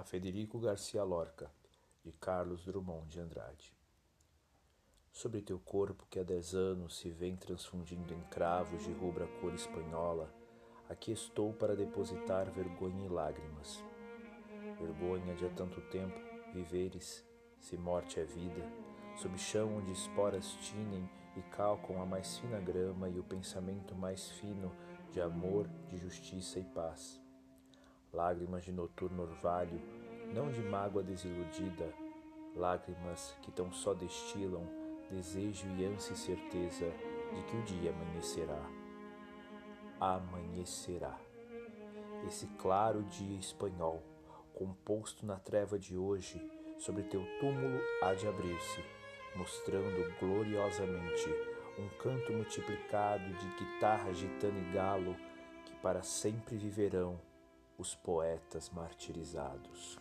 a Federico Garcia Lorca, de Carlos Drummond de Andrade. Sobre teu corpo que há dez anos se vem transfundindo em cravos de rubra cor espanhola, aqui estou para depositar vergonha e lágrimas. Vergonha de há tanto tempo viveres, se morte é vida, sob chão onde esporas tinem e calcam a mais fina grama e o pensamento mais fino de amor, de justiça e paz. Lágrimas de noturno orvalho, não de mágoa desiludida, lágrimas que tão só destilam desejo e ânsia e certeza de que o dia amanhecerá. Amanhecerá. Esse claro dia espanhol, composto na treva de hoje, sobre teu túmulo há de abrir-se, mostrando gloriosamente um canto multiplicado de guitarra, gitana e galo que para sempre viverão os poetas martirizados.